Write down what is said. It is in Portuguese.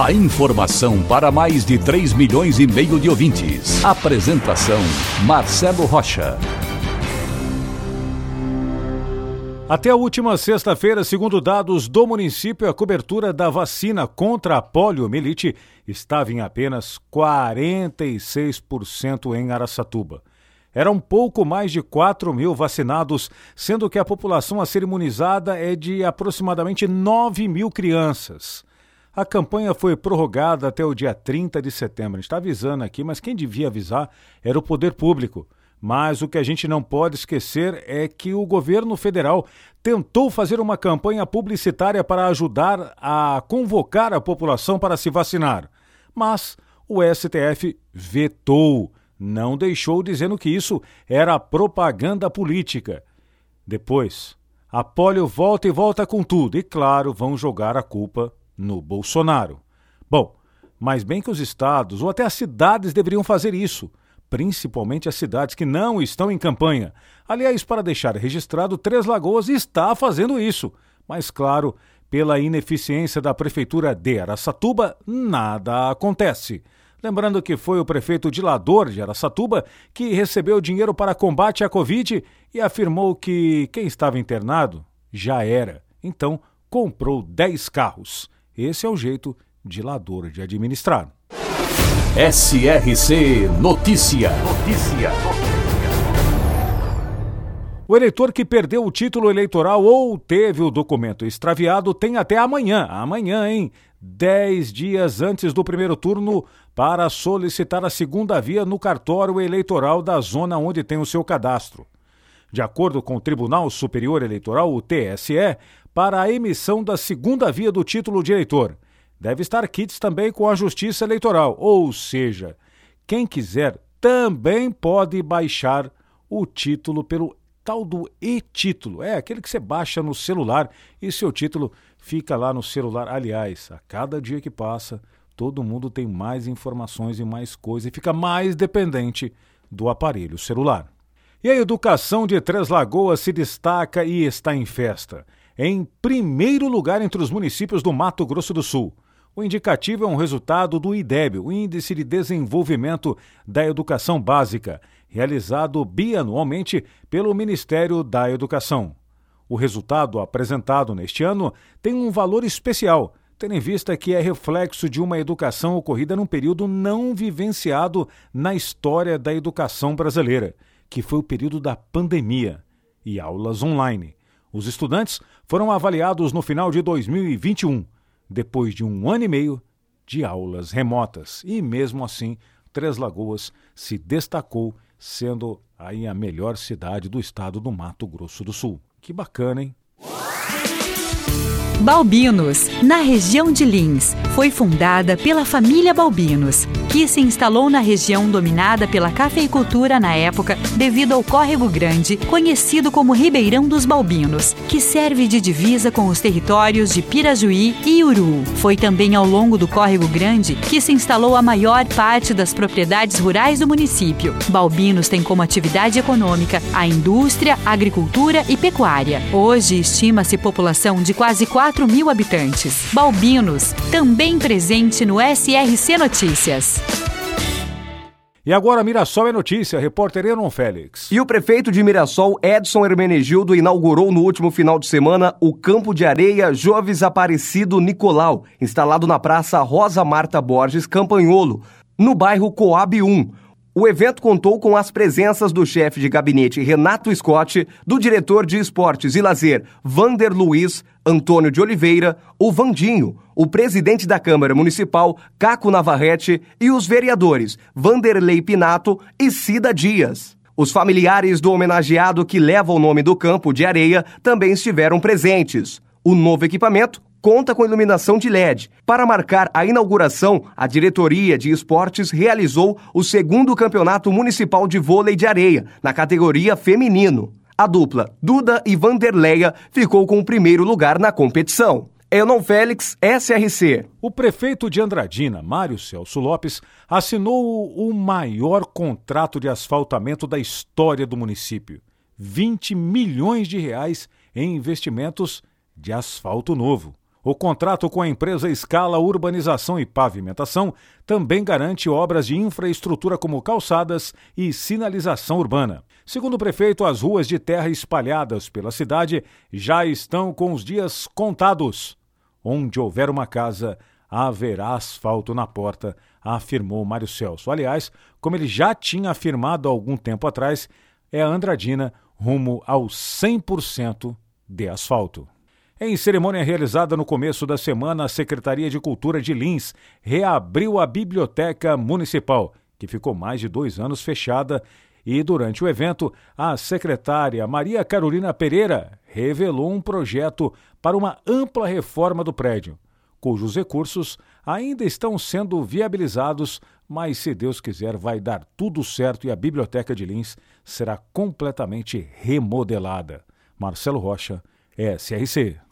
A informação para mais de 3 milhões e meio de ouvintes. Apresentação Marcelo Rocha. Até a última sexta-feira, segundo dados do município, a cobertura da vacina contra a poliomielite estava em apenas 46% em Araçatuba. Eram pouco mais de 4 mil vacinados, sendo que a população a ser imunizada é de aproximadamente 9 mil crianças. A campanha foi prorrogada até o dia 30 de setembro. A gente está avisando aqui, mas quem devia avisar era o poder público. Mas o que a gente não pode esquecer é que o governo federal tentou fazer uma campanha publicitária para ajudar a convocar a população para se vacinar. Mas o STF vetou não deixou dizendo que isso era propaganda política. Depois, a polio volta e volta com tudo, e claro, vão jogar a culpa no Bolsonaro. Bom, mas bem que os estados ou até as cidades deveriam fazer isso, principalmente as cidades que não estão em campanha. Aliás, para deixar registrado, Três Lagoas está fazendo isso. Mas, claro, pela ineficiência da prefeitura de Araçatuba, nada acontece. Lembrando que foi o prefeito Dilador de Aracatuba que recebeu dinheiro para combate à Covid e afirmou que quem estava internado já era. Então, comprou 10 carros. Esse é o jeito Dilador de administrar. SRC Notícia. Notícia. O eleitor que perdeu o título eleitoral ou teve o documento extraviado tem até amanhã, amanhã, hein? Dez dias antes do primeiro turno para solicitar a segunda via no cartório eleitoral da zona onde tem o seu cadastro. De acordo com o Tribunal Superior Eleitoral, o TSE, para a emissão da segunda via do título de eleitor, deve estar kits também com a Justiça Eleitoral, ou seja, quem quiser também pode baixar o título pelo tal do e-título. É aquele que você baixa no celular e seu título fica lá no celular. Aliás, a cada dia que passa, todo mundo tem mais informações e mais coisas e fica mais dependente do aparelho celular. E a educação de Três Lagoas se destaca e está em festa. Em primeiro lugar entre os municípios do Mato Grosso do Sul. O indicativo é um resultado do IDEB, o Índice de Desenvolvimento da Educação Básica, realizado bianualmente pelo Ministério da Educação. O resultado apresentado neste ano tem um valor especial, tendo em vista que é reflexo de uma educação ocorrida num período não vivenciado na história da educação brasileira, que foi o período da pandemia e aulas online. Os estudantes foram avaliados no final de 2021, depois de um ano e meio de aulas remotas, e mesmo assim, Três Lagoas se destacou sendo aí a melhor cidade do estado do Mato Grosso do Sul. Que bacana, hein? Balbinos, na região de Lins, foi fundada pela família Balbinos, que se instalou na região dominada pela cafeicultura na época devido ao Córrego Grande, conhecido como Ribeirão dos Balbinos, que serve de divisa com os territórios de Pirajuí e Uru. Foi também ao longo do Córrego Grande que se instalou a maior parte das propriedades rurais do município. Balbinos tem como atividade econômica a indústria, agricultura e pecuária. Hoje estima-se população de quase 4 4 mil habitantes. Balbinos, também presente no SRC Notícias. E agora Mirassol é notícia, repórter Enon Félix. E o prefeito de Mirassol, Edson Hermenegildo, inaugurou no último final de semana o campo de areia Joves Aparecido Nicolau, instalado na Praça Rosa Marta Borges Campanholo, no bairro Coab 1. O evento contou com as presenças do chefe de gabinete Renato Scott, do diretor de esportes e lazer Vander Luiz, Antônio de Oliveira, o Vandinho, o presidente da Câmara Municipal Caco Navarrete e os vereadores Vanderlei Pinato e Cida Dias. Os familiares do homenageado que leva o nome do campo de areia também estiveram presentes. O novo equipamento conta com iluminação de LED. Para marcar a inauguração, a diretoria de esportes realizou o segundo campeonato municipal de vôlei de areia, na categoria feminino. A dupla Duda e Vanderleia ficou com o primeiro lugar na competição. Enon Félix, SRC. O prefeito de Andradina, Mário Celso Lopes, assinou o maior contrato de asfaltamento da história do município. 20 milhões de reais em investimentos de asfalto novo. O contrato com a empresa Escala Urbanização e Pavimentação também garante obras de infraestrutura como calçadas e sinalização urbana. Segundo o prefeito, as ruas de terra espalhadas pela cidade já estão com os dias contados. Onde houver uma casa, haverá asfalto na porta, afirmou Mário Celso. Aliás, como ele já tinha afirmado há algum tempo atrás, é a Andradina rumo ao 100% de asfalto. Em cerimônia realizada no começo da semana, a Secretaria de Cultura de Lins reabriu a Biblioteca Municipal, que ficou mais de dois anos fechada, e durante o evento, a secretária Maria Carolina Pereira revelou um projeto para uma ampla reforma do prédio, cujos recursos ainda estão sendo viabilizados, mas se Deus quiser vai dar tudo certo e a Biblioteca de Lins será completamente remodelada. Marcelo Rocha, SRC.